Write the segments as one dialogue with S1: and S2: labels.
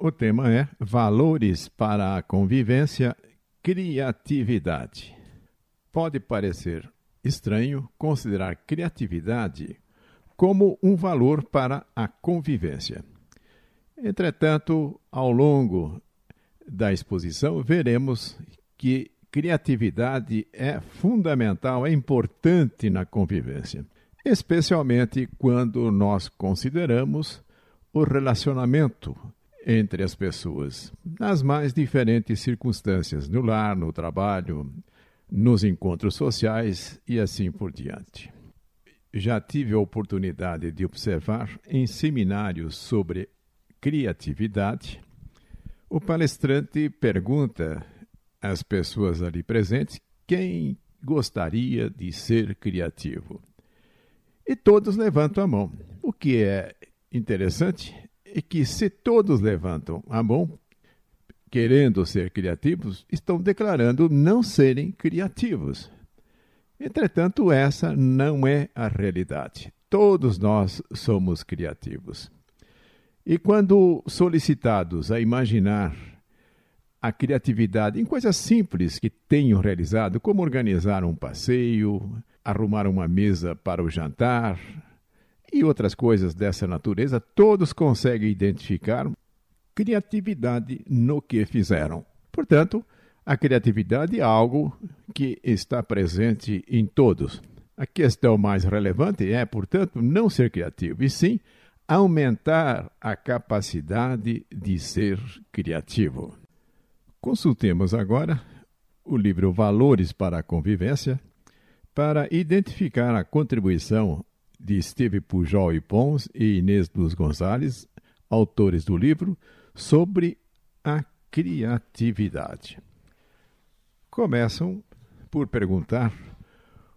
S1: O tema é Valores para a Convivência, Criatividade. Pode parecer estranho considerar criatividade como um valor para a convivência. Entretanto, ao longo da exposição, veremos que criatividade é fundamental, é importante na convivência, especialmente quando nós consideramos o relacionamento entre as pessoas, nas mais diferentes circunstâncias, no lar, no trabalho, nos encontros sociais e assim por diante. Já tive a oportunidade de observar em seminários sobre criatividade. O palestrante pergunta às pessoas ali presentes quem gostaria de ser criativo. E todos levantam a mão. O que é interessante é que, se todos levantam a mão, querendo ser criativos, estão declarando não serem criativos. Entretanto, essa não é a realidade. Todos nós somos criativos. E quando solicitados a imaginar a criatividade em coisas simples que tenham realizado, como organizar um passeio, arrumar uma mesa para o jantar e outras coisas dessa natureza, todos conseguem identificar criatividade no que fizeram. Portanto, a criatividade é algo que está presente em todos. A questão mais relevante é, portanto, não ser criativo, e sim aumentar a capacidade de ser criativo. Consultemos agora o livro Valores para a Convivência para identificar a contribuição de Steve Pujol e Pons e Inês dos Gonzalez, autores do livro, sobre a criatividade. Começam por perguntar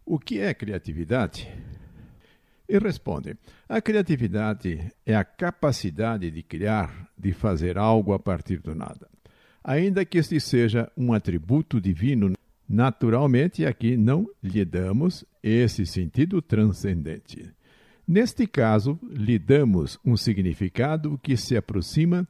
S1: o que é criatividade? e responde: A criatividade é a capacidade de criar, de fazer algo a partir do nada. Ainda que este seja um atributo divino, naturalmente aqui não lhe damos esse sentido transcendente. Neste caso, lhe damos um significado que se aproxima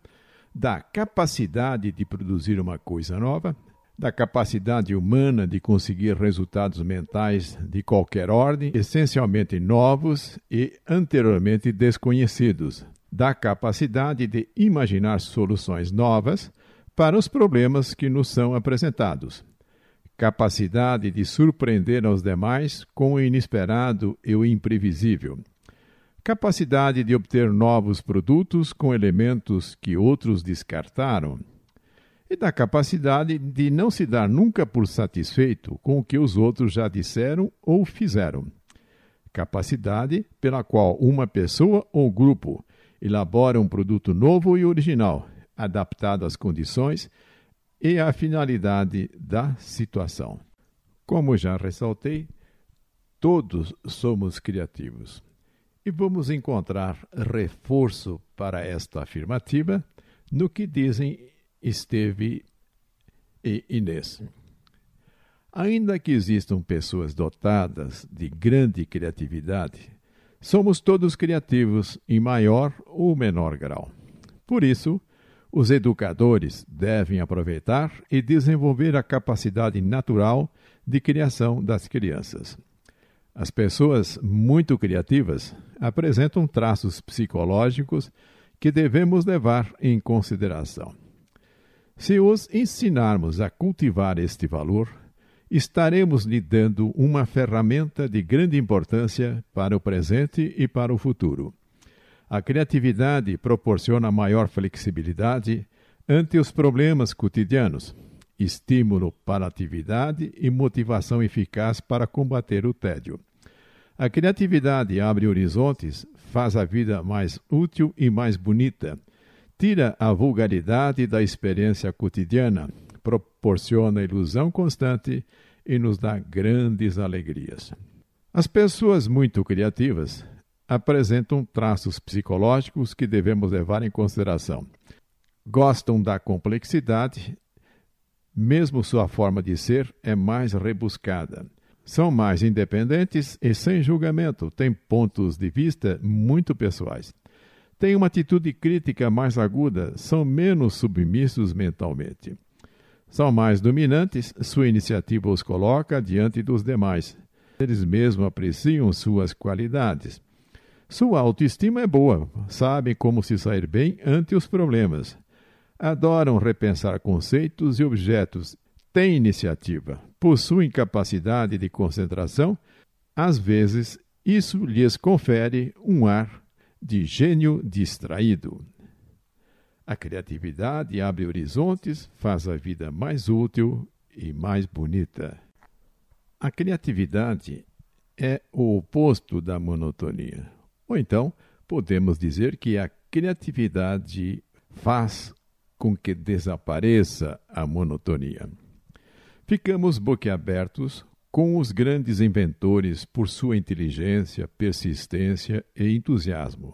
S1: da capacidade de produzir uma coisa nova, da capacidade humana de conseguir resultados mentais de qualquer ordem, essencialmente novos e anteriormente desconhecidos, da capacidade de imaginar soluções novas para os problemas que nos são apresentados, capacidade de surpreender aos demais com o inesperado e o imprevisível, capacidade de obter novos produtos com elementos que outros descartaram e da capacidade de não se dar nunca por satisfeito com o que os outros já disseram ou fizeram. Capacidade pela qual uma pessoa ou grupo elabora um produto novo e original, adaptado às condições e à finalidade da situação. Como já ressaltei, todos somos criativos. E vamos encontrar reforço para esta afirmativa no que dizem Esteve e Inês. Ainda que existam pessoas dotadas de grande criatividade, somos todos criativos em maior ou menor grau. Por isso, os educadores devem aproveitar e desenvolver a capacidade natural de criação das crianças. As pessoas muito criativas apresentam traços psicológicos que devemos levar em consideração. Se os ensinarmos a cultivar este valor, estaremos lhe dando uma ferramenta de grande importância para o presente e para o futuro. A criatividade proporciona maior flexibilidade ante os problemas cotidianos, estímulo para atividade e motivação eficaz para combater o tédio. A criatividade abre horizontes, faz a vida mais útil e mais bonita tira a vulgaridade da experiência cotidiana, proporciona ilusão constante e nos dá grandes alegrias. As pessoas muito criativas apresentam traços psicológicos que devemos levar em consideração. Gostam da complexidade, mesmo sua forma de ser é mais rebuscada. São mais independentes e sem julgamento, têm pontos de vista muito pessoais têm uma atitude crítica mais aguda, são menos submissos mentalmente. São mais dominantes, sua iniciativa os coloca diante dos demais. Eles mesmos apreciam suas qualidades. Sua autoestima é boa, sabem como se sair bem ante os problemas. Adoram repensar conceitos e objetos, têm iniciativa, possuem capacidade de concentração. Às vezes, isso lhes confere um ar de gênio distraído. A criatividade abre horizontes, faz a vida mais útil e mais bonita. A criatividade é o oposto da monotonia. Ou então, podemos dizer que a criatividade faz com que desapareça a monotonia. Ficamos boquiabertos com os grandes inventores por sua inteligência, persistência e entusiasmo,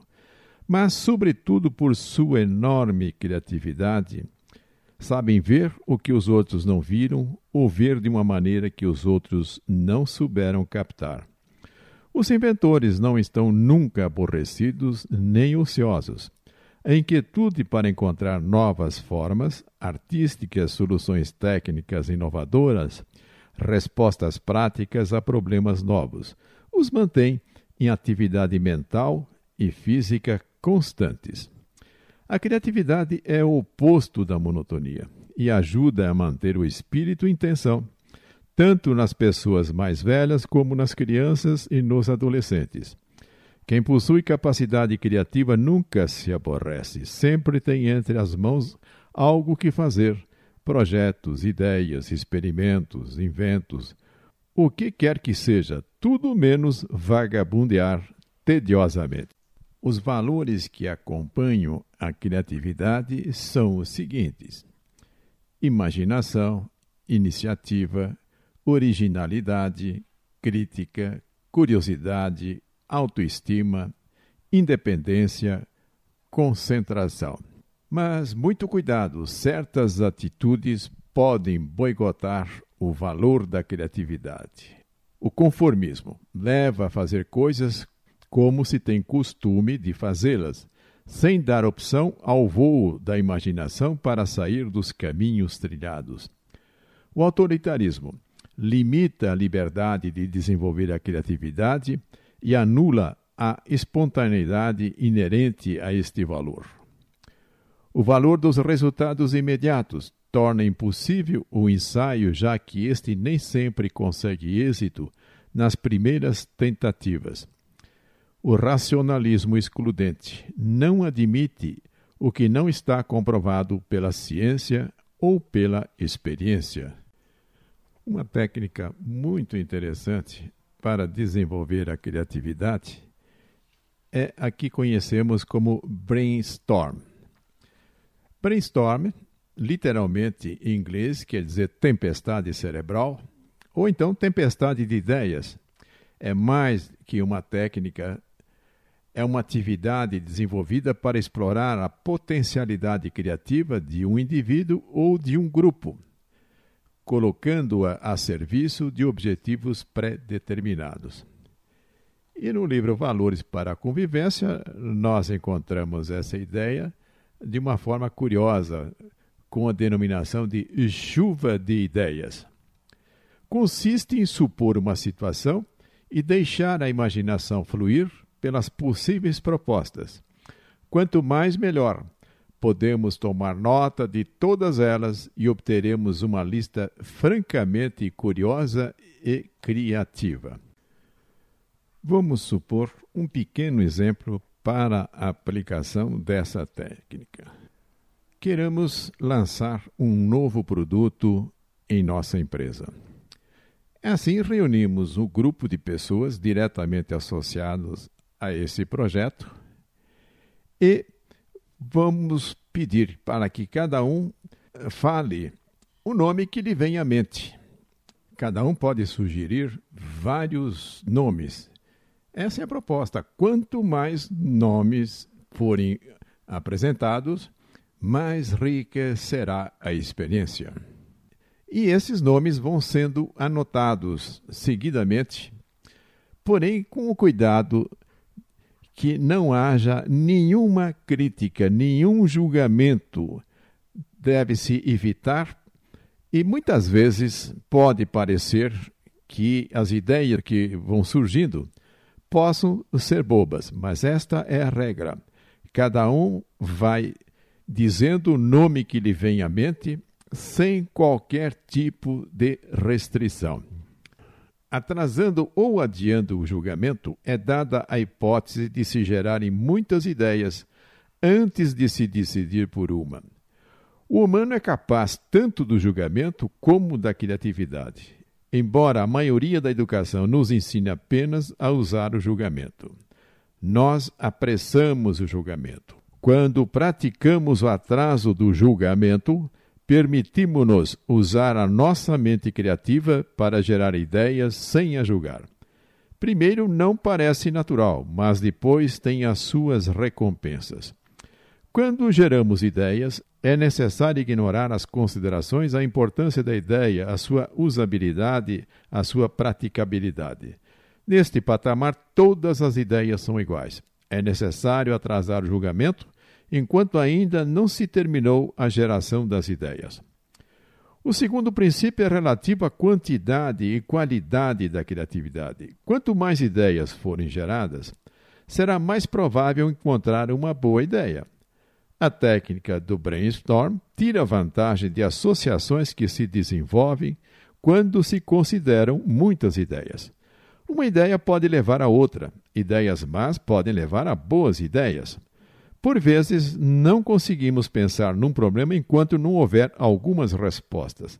S1: mas, sobretudo, por sua enorme criatividade. Sabem ver o que os outros não viram ou ver de uma maneira que os outros não souberam captar. Os inventores não estão nunca aborrecidos nem ociosos. A inquietude para encontrar novas formas, artísticas, soluções técnicas inovadoras, respostas práticas a problemas novos, os mantém em atividade mental e física constantes. A criatividade é o oposto da monotonia e ajuda a manter o espírito em tensão, tanto nas pessoas mais velhas como nas crianças e nos adolescentes. Quem possui capacidade criativa nunca se aborrece, sempre tem entre as mãos algo que fazer, projetos, ideias, experimentos, inventos, o que quer que seja, tudo menos vagabundear tediosamente. Os valores que acompanham a criatividade são os seguintes: imaginação, iniciativa, originalidade, crítica, curiosidade, autoestima, independência, concentração. Mas muito cuidado, certas atitudes podem boicotar o valor da criatividade. O conformismo leva a fazer coisas como se tem costume de fazê-las, sem dar opção ao voo da imaginação para sair dos caminhos trilhados. O autoritarismo limita a liberdade de desenvolver a criatividade e anula a espontaneidade inerente a este valor. O valor dos resultados imediatos torna impossível o ensaio, já que este nem sempre consegue êxito nas primeiras tentativas. O racionalismo excludente não admite o que não está comprovado pela ciência ou pela experiência. Uma técnica muito interessante para desenvolver a criatividade é a que conhecemos como brainstorm. Brainstorm, literalmente em inglês, quer dizer tempestade cerebral, ou então tempestade de ideias. É mais que uma técnica, é uma atividade desenvolvida para explorar a potencialidade criativa de um indivíduo ou de um grupo, colocando-a a serviço de objetivos pré-determinados. E no livro Valores para a Convivência, nós encontramos essa ideia de uma forma curiosa, com a denominação de chuva de ideias. Consiste em supor uma situação e deixar a imaginação fluir pelas possíveis propostas. Quanto mais, melhor. Podemos tomar nota de todas elas e obteremos uma lista francamente curiosa e criativa. Vamos supor um pequeno exemplo para a aplicação dessa técnica. Queremos lançar um novo produto em nossa empresa. Assim, reunimos um grupo de pessoas diretamente associados a esse projeto e vamos pedir para que cada um fale o nome que lhe vem à mente. Cada um pode sugerir vários nomes essa é a proposta. Quanto mais nomes forem apresentados, mais rica será a experiência. E esses nomes vão sendo anotados seguidamente, porém com o cuidado que não haja nenhuma crítica, nenhum julgamento. Deve-se evitar, e muitas vezes pode parecer que as ideias que vão surgindo possam ser bobas, mas esta é a regra. Cada um vai dizendo o nome que lhe vem à mente sem qualquer tipo de restrição. Atrasando ou adiando o julgamento, é dada a hipótese de se gerarem muitas ideias antes de se decidir por uma. O humano é capaz tanto do julgamento como da criatividade, embora a maioria da educação nos ensine apenas a usar o julgamento. Nós apressamos o julgamento. Quando praticamos o atraso do julgamento, permitimos-nos usar a nossa mente criativa para gerar ideias sem a julgar. Primeiro, não parece natural, mas depois tem as suas recompensas. Quando geramos ideias, é necessário ignorar as considerações, a importância da ideia, a sua usabilidade, a sua praticabilidade. Neste patamar, todas as ideias são iguais. É necessário atrasar o julgamento enquanto ainda não se terminou a geração das ideias. O segundo princípio é relativo à quantidade e qualidade da criatividade. Quanto mais ideias forem geradas, será mais provável encontrar uma boa ideia. A técnica do brainstorm tira vantagem de associações que se desenvolvem quando se consideram muitas ideias. Uma ideia pode levar a outra, ideias más podem levar a boas ideias. Por vezes, não conseguimos pensar num problema enquanto não houver algumas respostas.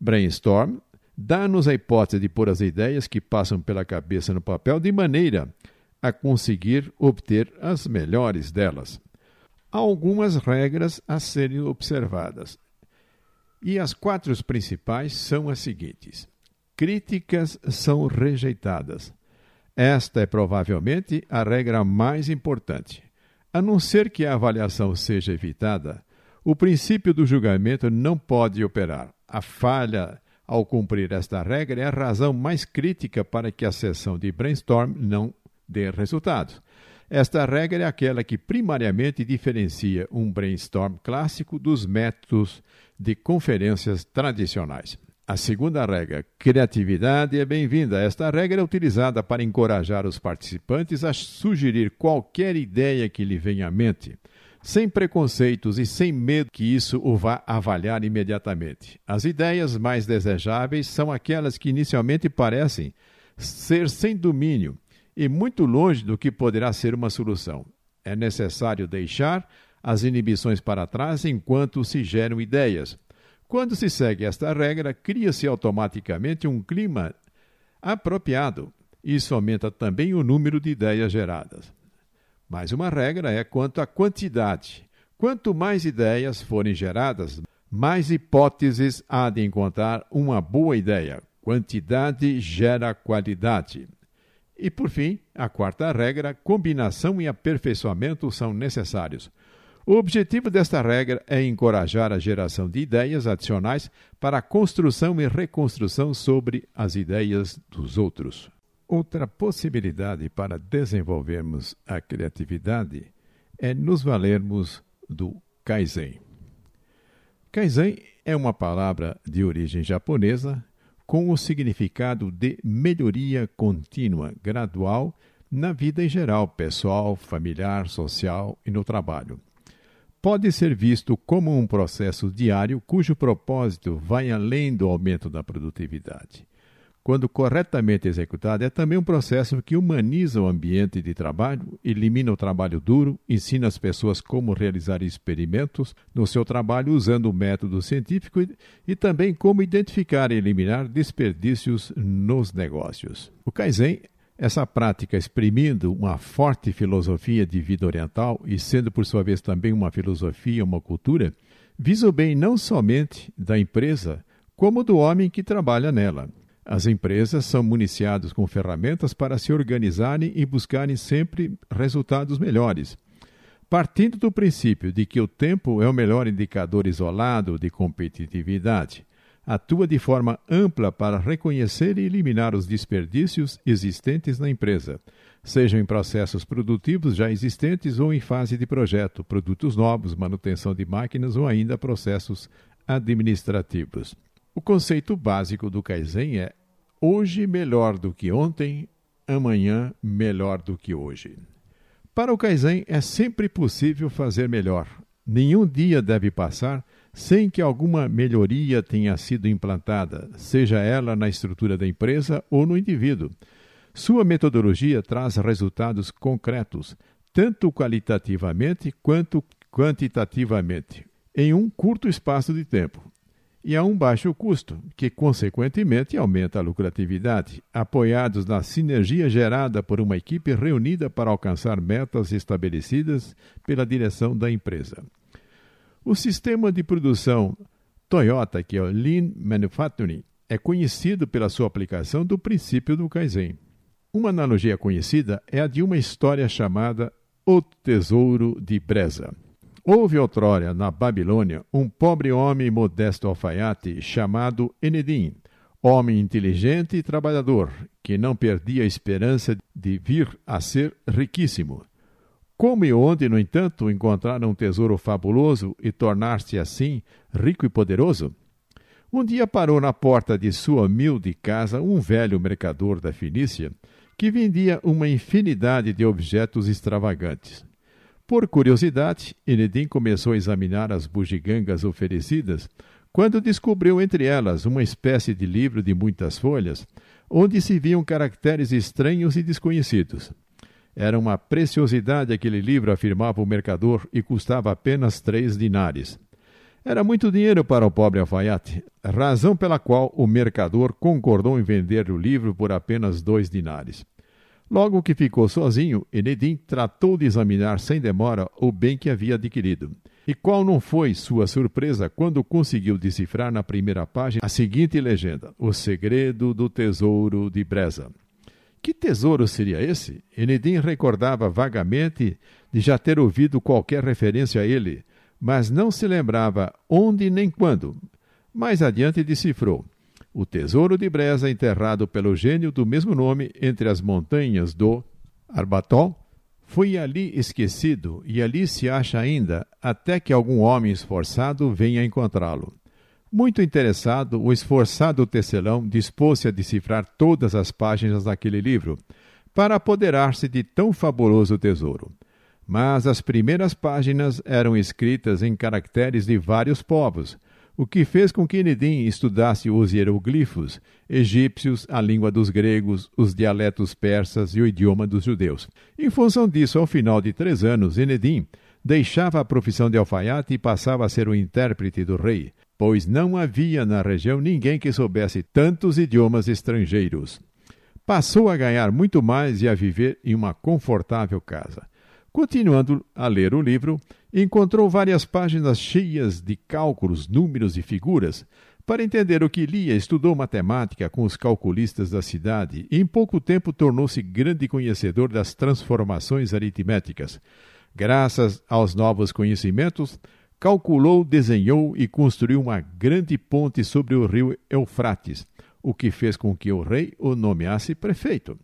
S1: Brainstorm dá-nos a hipótese de pôr as ideias que passam pela cabeça no papel de maneira a conseguir obter as melhores delas. Há algumas regras a serem observadas. E as quatro principais são as seguintes: críticas são rejeitadas. Esta é provavelmente a regra mais importante. A não ser que a avaliação seja evitada, o princípio do julgamento não pode operar. A falha ao cumprir esta regra é a razão mais crítica para que a sessão de brainstorm não dê resultados. Esta regra é aquela que primariamente diferencia um brainstorm clássico dos métodos de conferências tradicionais. A segunda regra, criatividade, é bem-vinda. Esta regra é utilizada para encorajar os participantes a sugerir qualquer ideia que lhe venha à mente, sem preconceitos e sem medo que isso o vá avaliar imediatamente. As ideias mais desejáveis são aquelas que inicialmente parecem ser sem domínio e muito longe do que poderá ser uma solução. É necessário deixar as inibições para trás enquanto se geram ideias quando se segue esta regra, cria-se automaticamente um clima apropriado. Isso aumenta também o número de ideias geradas. Mais uma regra é quanto à quantidade. Quanto mais ideias forem geradas, mais hipóteses há de encontrar uma boa ideia. Quantidade gera qualidade. E, por fim, a quarta regra: combinação e aperfeiçoamento são necessários. O objetivo desta regra é encorajar a geração de ideias adicionais para a construção e reconstrução sobre as ideias dos outros. Outra possibilidade para desenvolvermos a criatividade é nos valermos do Kaizen. Kaizen é uma palavra de origem japonesa com o significado de melhoria contínua, gradual, na vida em geral, pessoal, familiar, social e no trabalho pode ser visto como um processo diário cujo propósito vai além do aumento da produtividade. Quando corretamente executado, é também um processo que humaniza o ambiente de trabalho, elimina o trabalho duro, ensina as pessoas como realizar experimentos no seu trabalho usando o método científico e, e também como identificar e eliminar desperdícios nos negócios. O Kaizen essa prática, exprimindo uma forte filosofia de vida oriental e sendo por sua vez também uma filosofia, uma cultura, visa o bem não somente da empresa, como do homem que trabalha nela. As empresas são municiadas com ferramentas para se organizarem e buscarem sempre resultados melhores. Partindo do princípio de que o tempo é o melhor indicador isolado de competitividade, atua de forma ampla para reconhecer e eliminar os desperdícios existentes na empresa, sejam em processos produtivos já existentes ou em fase de projeto, produtos novos, manutenção de máquinas ou ainda processos administrativos. O conceito básico do Kaizen é hoje melhor do que ontem, amanhã melhor do que hoje. Para o Kaizen é sempre possível fazer melhor. Nenhum dia deve passar sem que alguma melhoria tenha sido implantada, seja ela na estrutura da empresa ou no indivíduo. Sua metodologia traz resultados concretos, tanto qualitativamente quanto quantitativamente, em um curto espaço de tempo. E a um baixo custo, que consequentemente aumenta a lucratividade, apoiados na sinergia gerada por uma equipe reunida para alcançar metas estabelecidas pela direção da empresa. O sistema de produção Toyota, que é o Lean Manufacturing, é conhecido pela sua aplicação do princípio do Kaizen. Uma analogia conhecida é a de uma história chamada O Tesouro de Breza. Houve outrora, na Babilônia, um pobre homem modesto alfaiate chamado Enedim, homem inteligente e trabalhador, que não perdia a esperança de vir a ser riquíssimo. Como e onde, no entanto, encontrar um tesouro fabuloso e tornar-se assim rico e poderoso? Um dia parou na porta de sua humilde casa um velho mercador da Fenícia que vendia uma infinidade de objetos extravagantes. Por curiosidade, Enedim começou a examinar as bugigangas oferecidas quando descobriu entre elas uma espécie de livro de muitas folhas, onde se viam caracteres estranhos e desconhecidos. Era uma preciosidade aquele livro, afirmava o mercador, e custava apenas três dinares. Era muito dinheiro para o pobre alfaiate, razão pela qual o mercador concordou em vender o livro por apenas dois dinares. Logo que ficou sozinho, Enedim tratou de examinar sem demora o bem que havia adquirido. E qual não foi sua surpresa quando conseguiu decifrar na primeira página a seguinte legenda: O segredo do tesouro de Breza. Que tesouro seria esse? Enedim recordava vagamente de já ter ouvido qualquer referência a ele, mas não se lembrava onde nem quando. Mais adiante decifrou: o tesouro de Breza enterrado pelo gênio do mesmo nome entre as montanhas do Arbatol foi ali esquecido e ali se acha ainda, até que algum homem esforçado venha encontrá-lo. Muito interessado, o esforçado tecelão dispôs-se a decifrar todas as páginas daquele livro, para apoderar-se de tão fabuloso tesouro. Mas as primeiras páginas eram escritas em caracteres de vários povos, o que fez com que Nedim estudasse os hieroglifos egípcios, a língua dos gregos, os dialetos persas e o idioma dos judeus. Em função disso, ao final de três anos, Enedim deixava a profissão de alfaiate e passava a ser o intérprete do rei, pois não havia na região ninguém que soubesse tantos idiomas estrangeiros. Passou a ganhar muito mais e a viver em uma confortável casa. Continuando a ler o livro, encontrou várias páginas cheias de cálculos, números e figuras. Para entender o que lia, estudou matemática com os calculistas da cidade e em pouco tempo tornou-se grande conhecedor das transformações aritméticas. Graças aos novos conhecimentos, calculou, desenhou e construiu uma grande ponte sobre o rio Eufrates, o que fez com que o rei o nomeasse prefeito.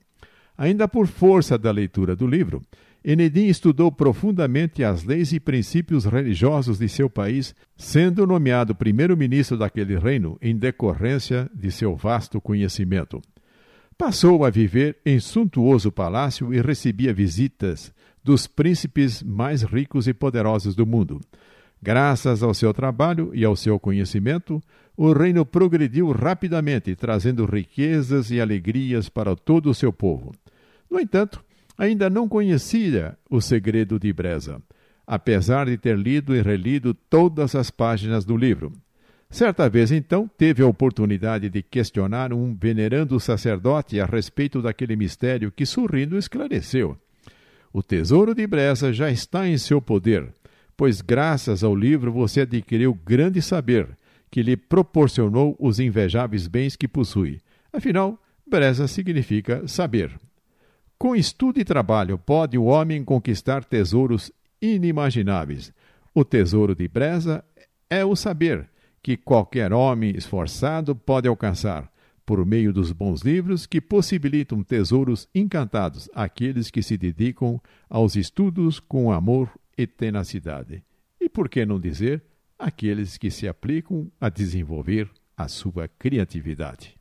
S1: Ainda por força da leitura do livro, Enedim estudou profundamente as leis e princípios religiosos de seu país, sendo nomeado primeiro-ministro daquele reino em decorrência de seu vasto conhecimento. Passou a viver em suntuoso palácio e recebia visitas dos príncipes mais ricos e poderosos do mundo. Graças ao seu trabalho e ao seu conhecimento, o reino progrediu rapidamente, trazendo riquezas e alegrias para todo o seu povo. No entanto, ainda não conhecia o segredo de Breza, apesar de ter lido e relido todas as páginas do livro. Certa vez, então, teve a oportunidade de questionar um venerando sacerdote a respeito daquele mistério que, sorrindo, esclareceu. O tesouro de Breza já está em seu poder pois graças ao livro você adquiriu grande saber, que lhe proporcionou os invejáveis bens que possui. Afinal, Breza significa saber. Com estudo e trabalho pode o homem conquistar tesouros inimagináveis. O tesouro de Breza é o saber, que qualquer homem esforçado pode alcançar, por meio dos bons livros que possibilitam tesouros encantados àqueles que se dedicam aos estudos com amor e tenacidade. E por que não dizer, aqueles que se aplicam a desenvolver a sua criatividade.